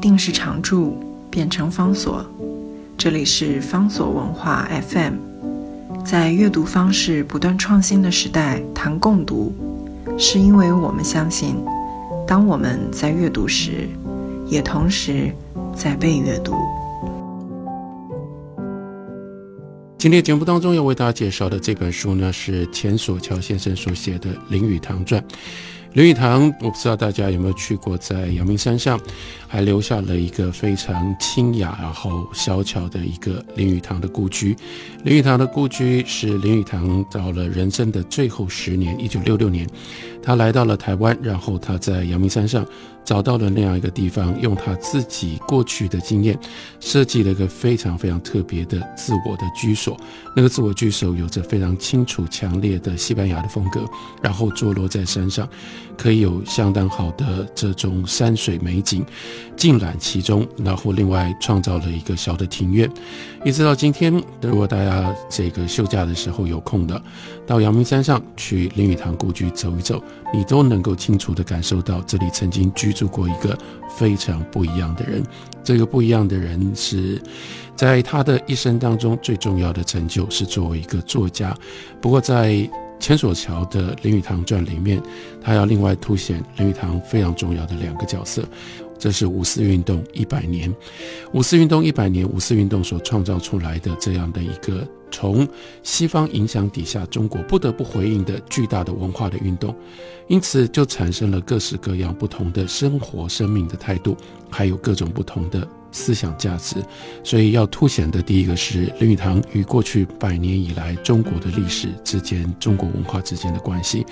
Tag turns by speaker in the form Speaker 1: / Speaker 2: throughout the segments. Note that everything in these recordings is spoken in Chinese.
Speaker 1: 定时常驻变成方所。这里是方所文化 FM。在阅读方式不断创新的时代，谈共读，是因为我们相信，当我们在阅读时，也同时在被阅读。
Speaker 2: 今天节目当中要为大家介绍的这本书呢，是钱锁桥先生所写的《林语堂传》。林语堂，我不知道大家有没有去过，在阳明山上，还留下了一个非常清雅然后小巧的一个林语堂的故居。林语堂的故居是林语堂到了人生的最后十年，一九六六年，他来到了台湾，然后他在阳明山上找到了那样一个地方，用他自己过去的经验，设计了一个非常非常特别的自我的居所。那个自我居所有着非常清楚、强烈的西班牙的风格，然后坐落在山上。可以有相当好的这种山水美景，尽览其中。然后另外创造了一个小的庭院，一直到今天，如果大家这个休假的时候有空的，到阳明山上去林语堂故居走一走，你都能够清楚地感受到这里曾经居住过一个非常不一样的人。这个不一样的人是在他的一生当中最重要的成就是作为一个作家。不过在千索桥的林语堂传里面，他要另外凸显林语堂非常重要的两个角色，这是五四运动一百年，五四运动一百年，五四运动所创造出来的这样的一个从西方影响底下，中国不得不回应的巨大的文化的运动，因此就产生了各式各样不同的生活、生命的态度，还有各种不同的。思想价值，所以要凸显的第一个是林语堂与过去百年以来中国的历史之间、中国文化之间的关系。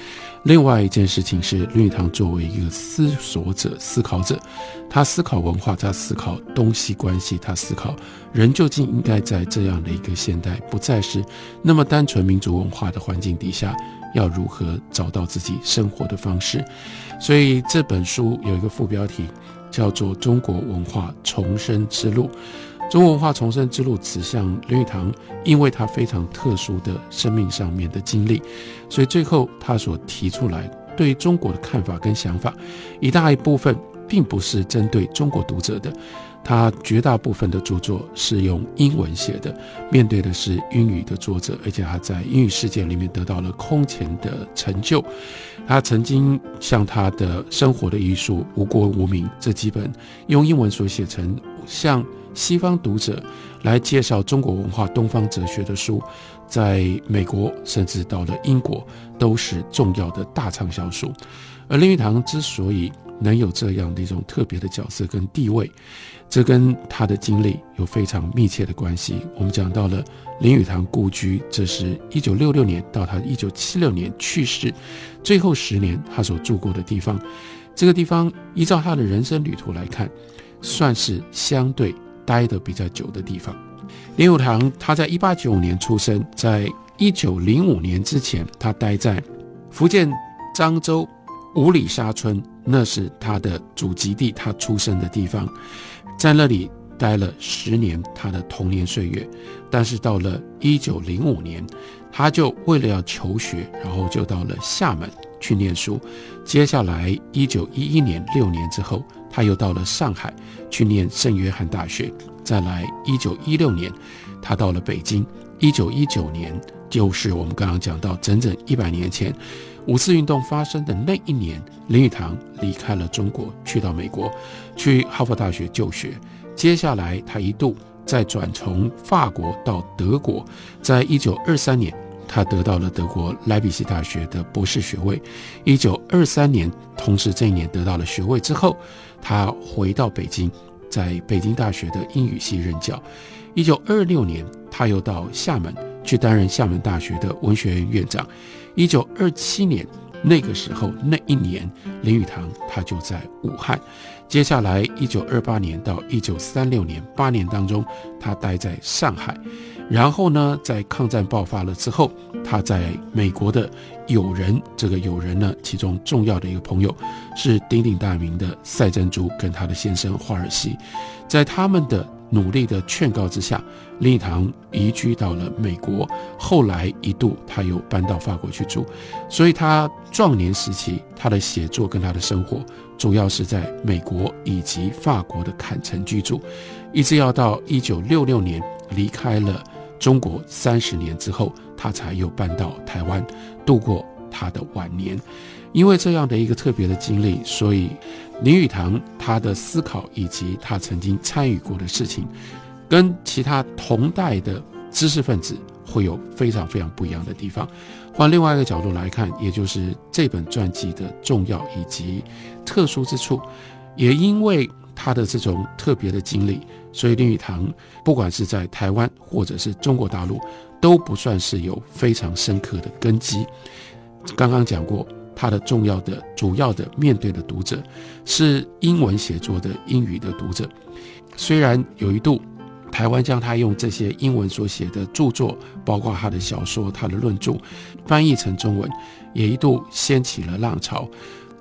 Speaker 2: 另外一件事情是林语堂作为一个思索者、思考者，他思考文化，他思考东西关系，他思考人究竟应该在这样的一个现代，不再是那么单纯民族文化的环境底下，要如何找到自己生活的方式。所以这本书有一个副标题。叫做中国文化重生之路。中国文化重生之路指向林语堂，因为他非常特殊的生命上面的经历，所以最后他所提出来对中国的看法跟想法，一大一部分并不是针对中国读者的。他绝大部分的著作是用英文写的，面对的是英语的作者，而且他在英语世界里面得到了空前的成就。他曾经向他的生活的艺术《无国无民》这几本用英文所写成向西方读者来介绍中国文化、东方哲学的书，在美国甚至到了英国都是重要的大畅销书。而林语堂之所以能有这样的一种特别的角色跟地位，这跟他的经历有非常密切的关系。我们讲到了林语堂故居，这是一九六六年到他一九七六年去世最后十年他所住过的地方。这个地方依照他的人生旅途来看，算是相对待得比较久的地方。林语堂他在一八九五年出生，在一九零五年之前，他待在福建漳州五里沙村，那是他的祖籍地，他出生的地方。在那里待了十年，他的童年岁月。但是到了一九零五年，他就为了要求学，然后就到了厦门去念书。接下来一九一一年六年之后，他又到了上海去念圣约翰大学。再来一九一六年，他到了北京。一九一九年，就是我们刚刚讲到整整一百年前。五四运动发生的那一年，林语堂离开了中国，去到美国，去哈佛大学就学。接下来，他一度再转从法国到德国。在一九二三年，他得到了德国莱比锡大学的博士学位。一九二三年，同时这一年得到了学位之后，他回到北京，在北京大学的英语系任教。一九二六年，他又到厦门去担任厦门大学的文学院院长。一九二七年，那个时候那一年，林语堂他就在武汉。接下来，一九二八年到一九三六年八年当中，他待在上海。然后呢，在抗战爆发了之后，他在美国的友人，这个友人呢，其中重要的一个朋友是鼎鼎大名的赛珍珠跟他的先生华尔西，在他们的努力的劝告之下，林语堂移居到了美国。后来一度他又搬到法国去住，所以他壮年时期他的写作跟他的生活，主要是在美国以及法国的坎城居住，一直要到一九六六年离开了中国三十年之后，他才又搬到台湾度过他的晚年。因为这样的一个特别的经历，所以林语堂他的思考以及他曾经参与过的事情，跟其他同代的知识分子会有非常非常不一样的地方。换另外一个角度来看，也就是这本传记的重要以及特殊之处，也因为他的这种特别的经历，所以林语堂不管是在台湾或者是中国大陆，都不算是有非常深刻的根基。刚刚讲过。他的重要的、主要的面对的读者是英文写作的英语的读者。虽然有一度台湾将他用这些英文所写的著作，包括他的小说、他的论著，翻译成中文，也一度掀起了浪潮。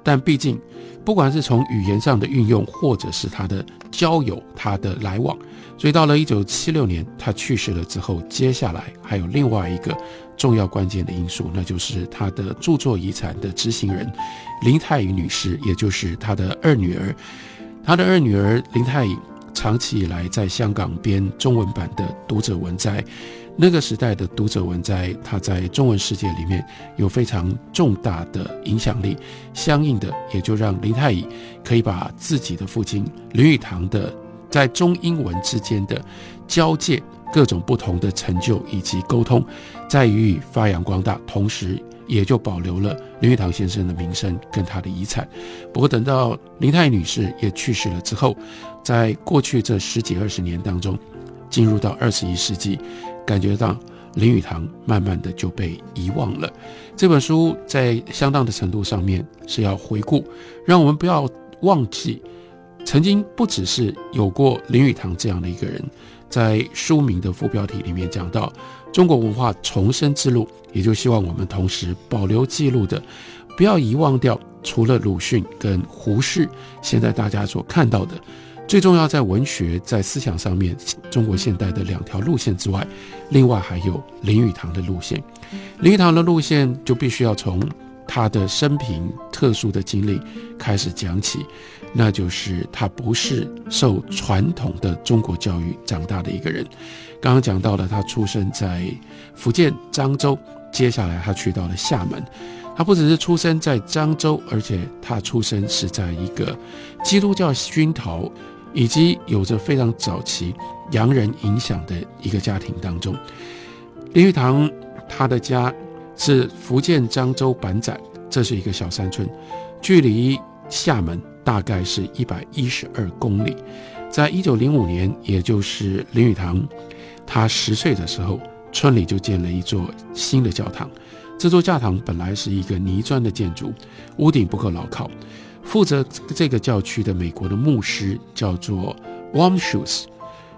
Speaker 2: 但毕竟，不管是从语言上的运用，或者是他的交友、他的来往，所以到了一九七六年他去世了之后，接下来还有另外一个。重要关键的因素，那就是他的著作遗产的执行人林太乙女士，也就是他的二女儿。他的二女儿林太乙长期以来在香港编中文版的《读者文摘》，那个时代的《读者文摘》，他在中文世界里面有非常重大的影响力。相应的，也就让林太乙可以把自己的父亲林语堂的在中英文之间的交界。各种不同的成就以及沟通，在于发扬光大，同时也就保留了林语堂先生的名声跟他的遗产。不过，等到林太乙女士也去世了之后，在过去这十几二十年当中，进入到二十一世纪，感觉到林语堂慢慢的就被遗忘了。这本书在相当的程度上面是要回顾，让我们不要忘记，曾经不只是有过林语堂这样的一个人。在书名的副标题里面讲到中国文化重生之路，也就希望我们同时保留记录的，不要遗忘掉除了鲁迅跟胡适，现在大家所看到的，最重要在文学在思想上面中国现代的两条路线之外，另外还有林语堂的路线。林语堂的路线就必须要从他的生平特殊的经历开始讲起。那就是他不是受传统的中国教育长大的一个人。刚刚讲到了，他出生在福建漳州，接下来他去到了厦门。他不只是出生在漳州，而且他出生是在一个基督教熏陶以及有着非常早期洋人影响的一个家庭当中。林语堂他的家是福建漳州板仔，这是一个小山村，距离厦门。大概是一百一十二公里，在一九零五年，也就是林语堂他十岁的时候，村里就建了一座新的教堂。这座教堂本来是一个泥砖的建筑，屋顶不够牢靠。负责这个教区的美国的牧师叫做 Warm Shoes，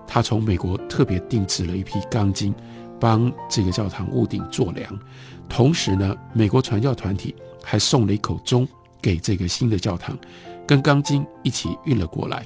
Speaker 2: 他从美国特别定制了一批钢筋，帮这个教堂屋顶做梁。同时呢，美国传教团体还送了一口钟给这个新的教堂。跟钢筋一起运了过来，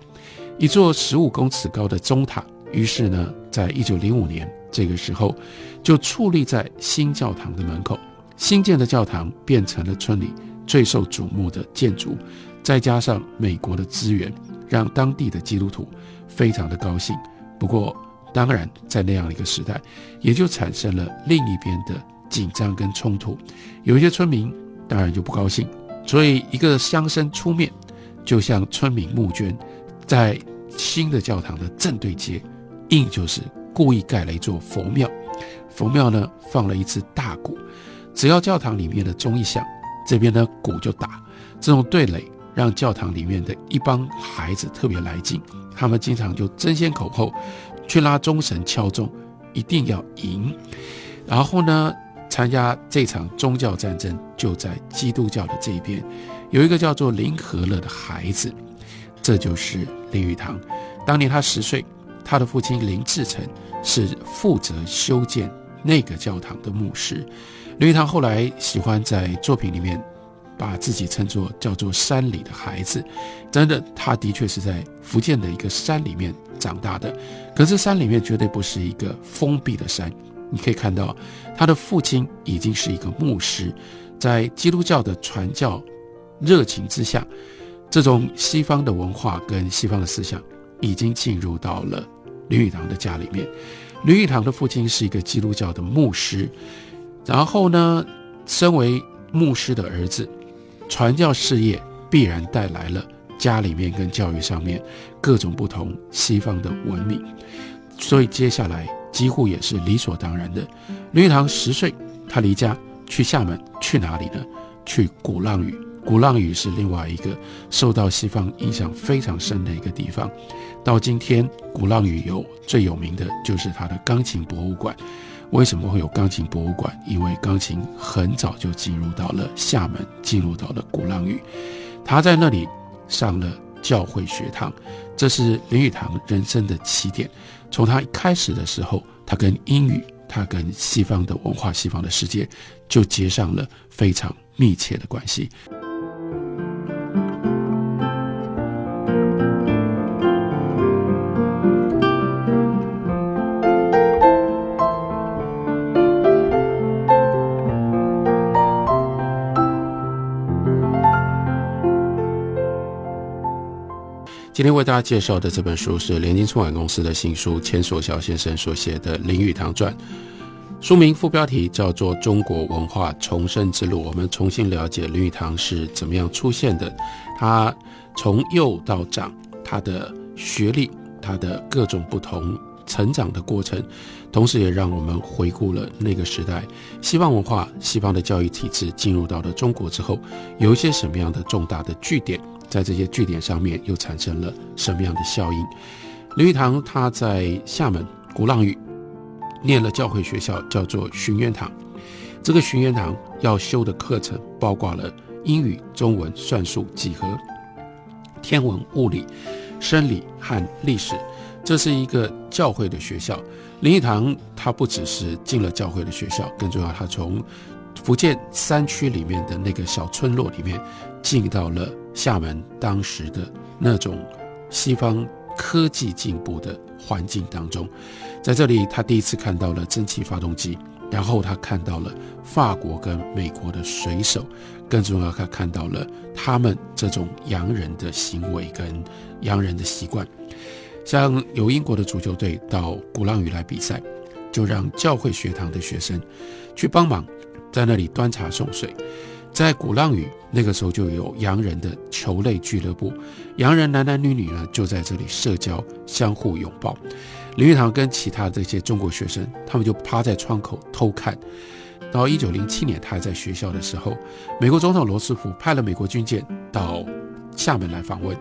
Speaker 2: 一座十五公尺高的钟塔。于是呢，在一九零五年这个时候，就矗立在新教堂的门口。新建的教堂变成了村里最受瞩目的建筑。再加上美国的资源，让当地的基督徒非常的高兴。不过，当然在那样一个时代，也就产生了另一边的紧张跟冲突。有一些村民当然就不高兴，所以一个乡绅出面。就像村民募捐，在新的教堂的正对街，硬就是故意盖了一座佛庙。佛庙呢放了一只大鼓，只要教堂里面的钟一响，这边的鼓就打。这种对垒让教堂里面的一帮孩子特别来劲，他们经常就争先恐后去拉钟神敲钟，一定要赢。然后呢，参加这场宗教战争就在基督教的这一边。有一个叫做林和乐的孩子，这就是林语堂。当年他十岁，他的父亲林志成是负责修建那个教堂的牧师。林语堂后来喜欢在作品里面把自己称作叫做山里的孩子。真的，他的确是在福建的一个山里面长大的。可是山里面绝对不是一个封闭的山。你可以看到，他的父亲已经是一个牧师，在基督教的传教热情之下，这种西方的文化跟西方的思想已经进入到了林语堂的家里面。林语堂的父亲是一个基督教的牧师，然后呢，身为牧师的儿子，传教事业必然带来了家里面跟教育上面各种不同西方的文明，所以接下来几乎也是理所当然的。林语堂十岁，他离家去厦门，去哪里呢？去鼓浪屿。鼓浪屿是另外一个受到西方影响非常深的一个地方。到今天，鼓浪屿有最有名的就是它的钢琴博物馆。为什么会有钢琴博物馆？因为钢琴很早就进入到了厦门，进入到了鼓浪屿。他在那里上了教会学堂，这是林语堂人生的起点。从他一开始的时候，他跟英语，他跟西方的文化、西方的世界就结上了非常密切的关系。今天为大家介绍的这本书是联经出版公司的新书，钱所孝先生所写的《林语堂传》。书名副标题叫做《中国文化重生之路》，我们重新了解林语堂是怎么样出现的。他从幼到长，他的学历，他的各种不同成长的过程，同时也让我们回顾了那个时代西方文化、西方的教育体制进入到了中国之后，有一些什么样的重大的据点。在这些据点上面又产生了什么样的效应？林语堂他在厦门鼓浪屿念了教会学校，叫做寻渊堂。这个寻渊堂要修的课程包括了英语、中文、算术、几何、天文、物理、生理和历史。这是一个教会的学校。林语堂他不只是进了教会的学校，更重要，他从福建山区里面的那个小村落里面进到了。厦门当时的那种西方科技进步的环境当中，在这里他第一次看到了蒸汽发动机，然后他看到了法国跟美国的水手，更重要，他看到了他们这种洋人的行为跟洋人的习惯。像有英国的足球队到鼓浪屿来比赛，就让教会学堂的学生去帮忙，在那里端茶送水。在鼓浪屿那个时候就有洋人的球类俱乐部，洋人男男女女呢就在这里社交，相互拥抱。林语堂跟其他这些中国学生，他们就趴在窗口偷看。到一九零七年，他还在学校的时候，美国总统罗斯福派了美国军舰到厦门来访问，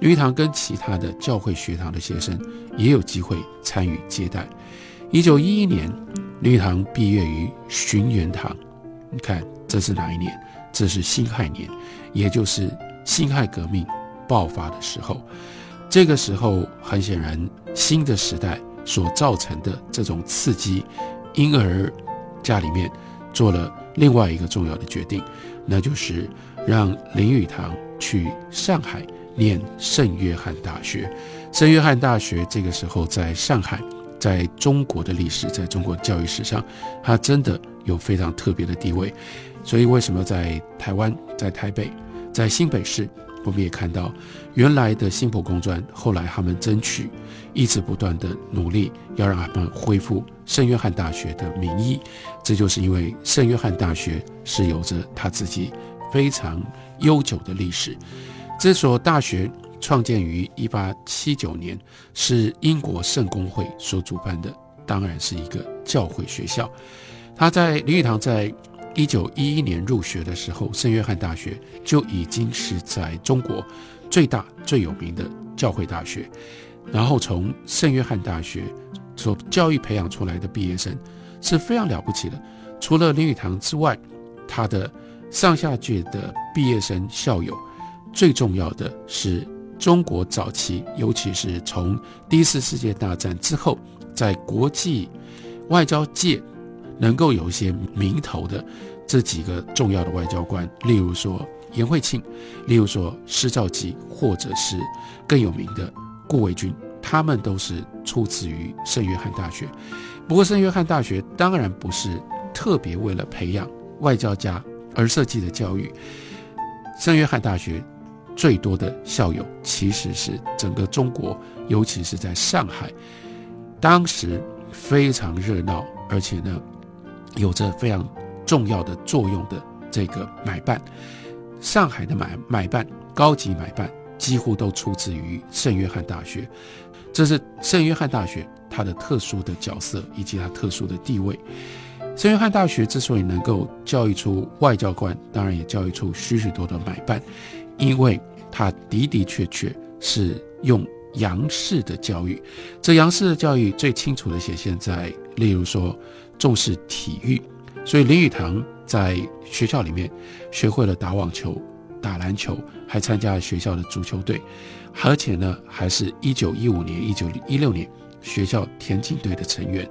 Speaker 2: 林语堂跟其他的教会学堂的学生也有机会参与接待。一九一一年，林语堂毕业于寻源堂，你看这是哪一年？这是辛亥年，也就是辛亥革命爆发的时候。这个时候，很显然，新的时代所造成的这种刺激，因而家里面做了另外一个重要的决定，那就是让林语堂去上海念圣约翰大学。圣约翰大学这个时候在上海，在中国的历史，在中国教育史上，它真的有非常特别的地位。所以，为什么在台湾、在台北、在新北市，我们也看到原来的新浦工专，后来他们争取，一直不断的努力，要让他们恢复圣约翰大学的名义。这就是因为圣约翰大学是有着他自己非常悠久的历史。这所大学创建于一八七九年，是英国圣公会所主办的，当然是一个教会学校。他在林语堂在。一九一一年入学的时候，圣约翰大学就已经是在中国最大最有名的教会大学。然后从圣约翰大学所教育培养出来的毕业生是非常了不起的。除了林语堂之外，他的上下届的毕业生校友，最重要的是中国早期，尤其是从第一次世界大战之后，在国际外交界。能够有一些名头的这几个重要的外交官，例如说颜惠庆，例如说施肇基，或者是更有名的顾维钧，他们都是出自于圣约翰大学。不过，圣约翰大学当然不是特别为了培养外交家而设计的教育。圣约翰大学最多的校友其实是整个中国，尤其是在上海，当时非常热闹，而且呢，有着非常重要的作用的这个买办。上海的买买办，高级买办几乎都出自于圣约翰大学，这是圣约翰大学。它的特殊的角色以及它特殊的地位，圣约翰大学之所以能够教育出外交官，当然也教育出许许多的买办，因为它的的确确是用洋式的教育。这洋式的教育最清楚的显现在，例如说重视体育，所以林语堂在学校里面学会了打网球、打篮球，还参加了学校的足球队，而且呢，还是一九一五年、一九一六年。学校田径队的成员，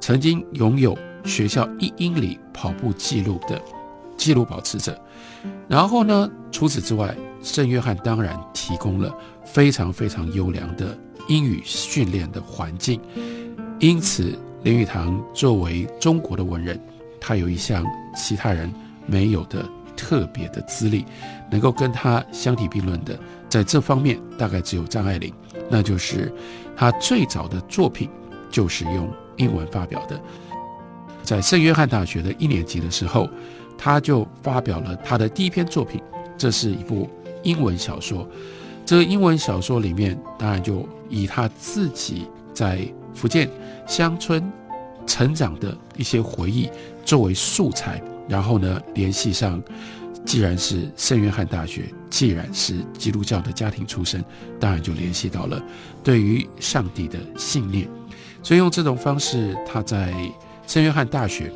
Speaker 2: 曾经拥有学校一英里跑步记录的记录保持者。然后呢，除此之外，圣约翰当然提供了非常非常优良的英语训练的环境。因此，林语堂作为中国的文人，他有一项其他人没有的特别的资历，能够跟他相提并论的，在这方面大概只有张爱玲，那就是。他最早的作品就是用英文发表的，在圣约翰大学的一年级的时候，他就发表了他的第一篇作品，这是一部英文小说。这个英文小说里面，当然就以他自己在福建乡村成长的一些回忆作为素材，然后呢，联系上。既然是圣约翰大学，既然是基督教的家庭出身，当然就联系到了对于上帝的信念。所以用这种方式，他在圣约翰大学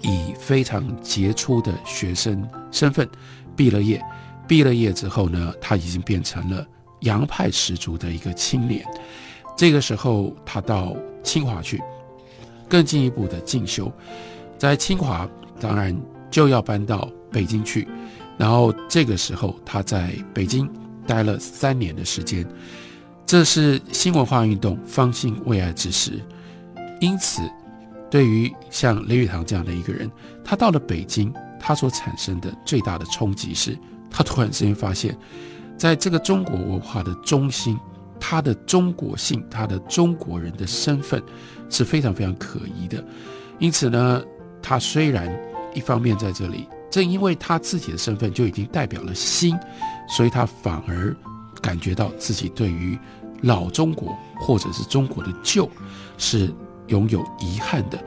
Speaker 2: 以非常杰出的学生身份毕了业。毕了业之后呢，他已经变成了洋派十足的一个青年。这个时候，他到清华去，更进一步的进修。在清华，当然就要搬到。北京去，然后这个时候他在北京待了三年的时间，这是新文化运动方兴未艾之时，因此，对于像雷语堂这样的一个人，他到了北京，他所产生的最大的冲击是，他突然之间发现，在这个中国文化的中心，他的中国性，他的中国人的身份是非常非常可疑的，因此呢，他虽然一方面在这里。正因为他自己的身份就已经代表了新，所以他反而感觉到自己对于老中国或者是中国的旧是拥有遗憾的，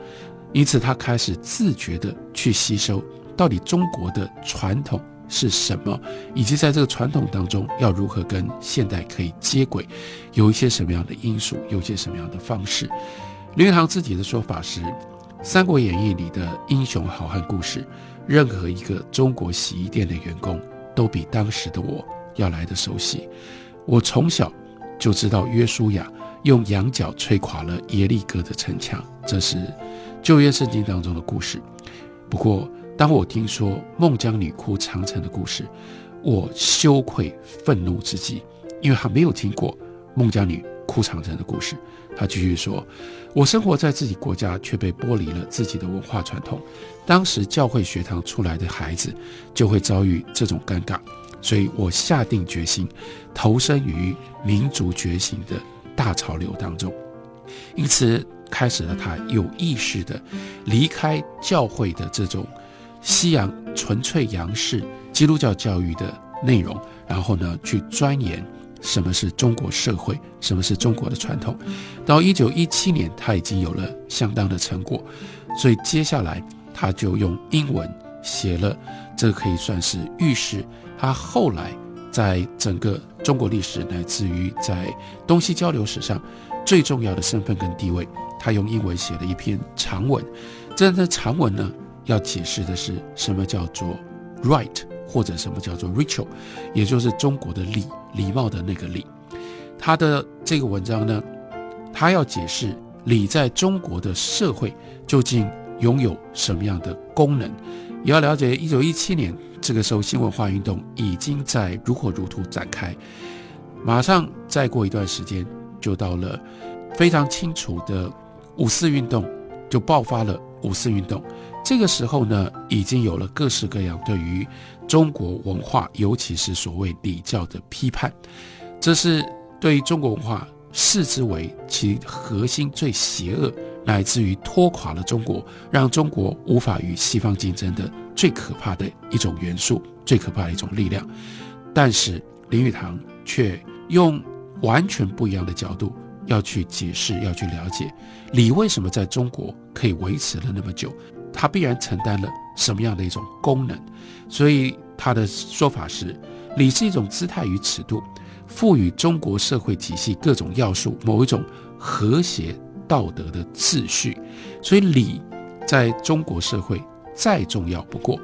Speaker 2: 因此他开始自觉的去吸收到底中国的传统是什么，以及在这个传统当中要如何跟现代可以接轨，有一些什么样的因素，有一些什么样的方式。林语堂自己的说法是，《三国演义》里的英雄好汉故事。任何一个中国洗衣店的员工都比当时的我要来的熟悉。我从小就知道约书亚用羊角吹垮了耶利哥的城墙，这是旧约圣经当中的故事。不过，当我听说孟姜女哭长城的故事，我羞愧愤怒之极，因为他没有听过孟姜女哭长城的故事。他继续说：“我生活在自己国家，却被剥离了自己的文化传统。当时教会学堂出来的孩子就会遭遇这种尴尬，所以我下定决心投身于民族觉醒的大潮流当中。因此，开始了他有意识的离开教会的这种西洋纯粹洋式基督教教育的内容，然后呢，去钻研。”什么是中国社会？什么是中国的传统？到一九一七年，他已经有了相当的成果，所以接下来他就用英文写了，这可以算是预示他后来在整个中国历史乃至于在东西交流史上最重要的身份跟地位。他用英文写了一篇长文，这的长文呢，要解释的是什么叫做 right。或者什么叫做 ritual，也就是中国的礼礼貌的那个礼。他的这个文章呢，他要解释礼在中国的社会究竟拥有什么样的功能，也要了解一九一七年这个时候新文化运动已经在如火如荼展开，马上再过一段时间就到了非常清楚的五四运动就爆发了。五四运动这个时候呢，已经有了各式各样对于中国文化，尤其是所谓礼教的批判，这是对于中国文化视之为其核心最邪恶。乃至于拖垮了中国，让中国无法与西方竞争的最可怕的一种元素，最可怕的一种力量。但是林语堂却用完全不一样的角度要去解释，要去了解礼为什么在中国可以维持了那么久，它必然承担了什么样的一种功能。所以他的说法是，礼是一种姿态与尺度，赋予中国社会体系各种要素某一种和谐。道德的秩序，所以礼在中国社会再重要不过。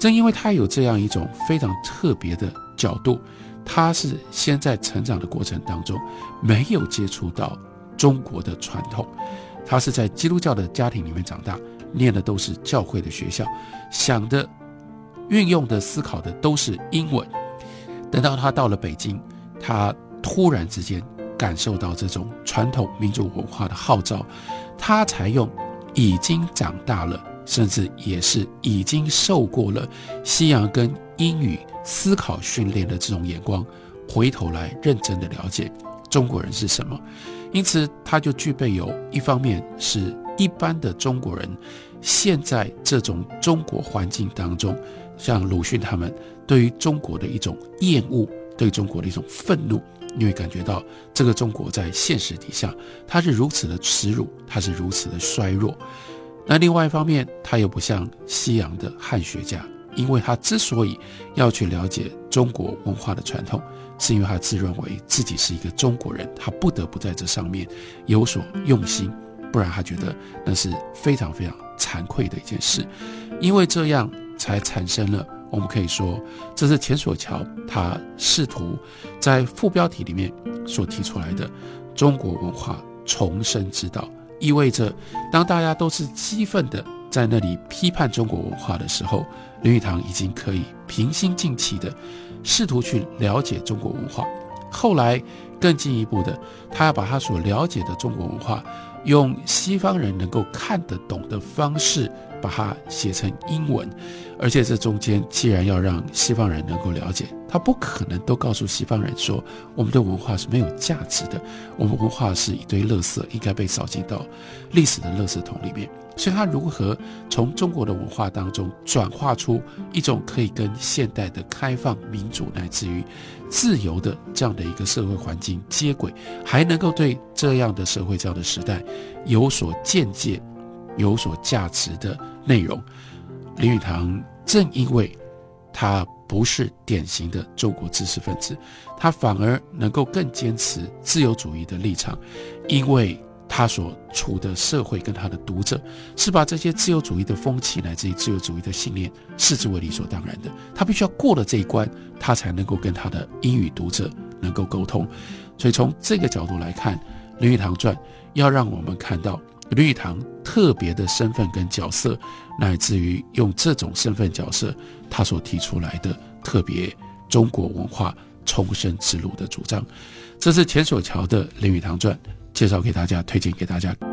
Speaker 2: 正因为他有这样一种非常特别的角度，他是先在成长的过程当中没有接触到中国的传统，他是在基督教的家庭里面长大，念的都是教会的学校，想的、运用的、思考的都是英文。等到他到了北京，他突然之间。感受到这种传统民族文化的号召，他才用已经长大了，甚至也是已经受过了西洋跟英语思考训练的这种眼光，回头来认真的了解中国人是什么。因此，他就具备有一方面是一般的中国人现在这种中国环境当中，像鲁迅他们对于中国的一种厌恶，对中国的一种愤怒。你会感觉到这个中国在现实底下，它是如此的耻辱，它是如此的衰弱。那另外一方面，他又不像西洋的汉学家，因为他之所以要去了解中国文化的传统，是因为他自认为自己是一个中国人，他不得不在这上面有所用心，不然他觉得那是非常非常惭愧的一件事。因为这样才产生了。我们可以说，这是钱索桥他试图在副标题里面所提出来的中国文化重生之道，意味着当大家都是激愤的在那里批判中国文化的时候，林语堂已经可以平心静气的试图去了解中国文化。后来更进一步的，他要把他所了解的中国文化，用西方人能够看得懂的方式。把它写成英文，而且这中间既然要让西方人能够了解，他不可能都告诉西方人说我们的文化是没有价值的，我们文化是一堆垃圾，应该被扫进到历史的垃圾桶里面。所以，他如何从中国的文化当中转化出一种可以跟现代的开放、民主乃至于自由的这样的一个社会环境接轨，还能够对这样的社会、这样的时代有所见解？有所价值的内容，林语堂正因为他不是典型的中国知识分子，他反而能够更坚持自由主义的立场，因为他所处的社会跟他的读者是把这些自由主义的风气乃至于自由主义的信念视之为理所当然的，他必须要过了这一关，他才能够跟他的英语读者能够沟通。所以从这个角度来看，《林语堂传》要让我们看到。林语堂特别的身份跟角色，乃至于用这种身份角色，他所提出来的特别中国文化重生之路的主张，这是钱所桥的《林语堂传》，介绍给大家，推荐给大家。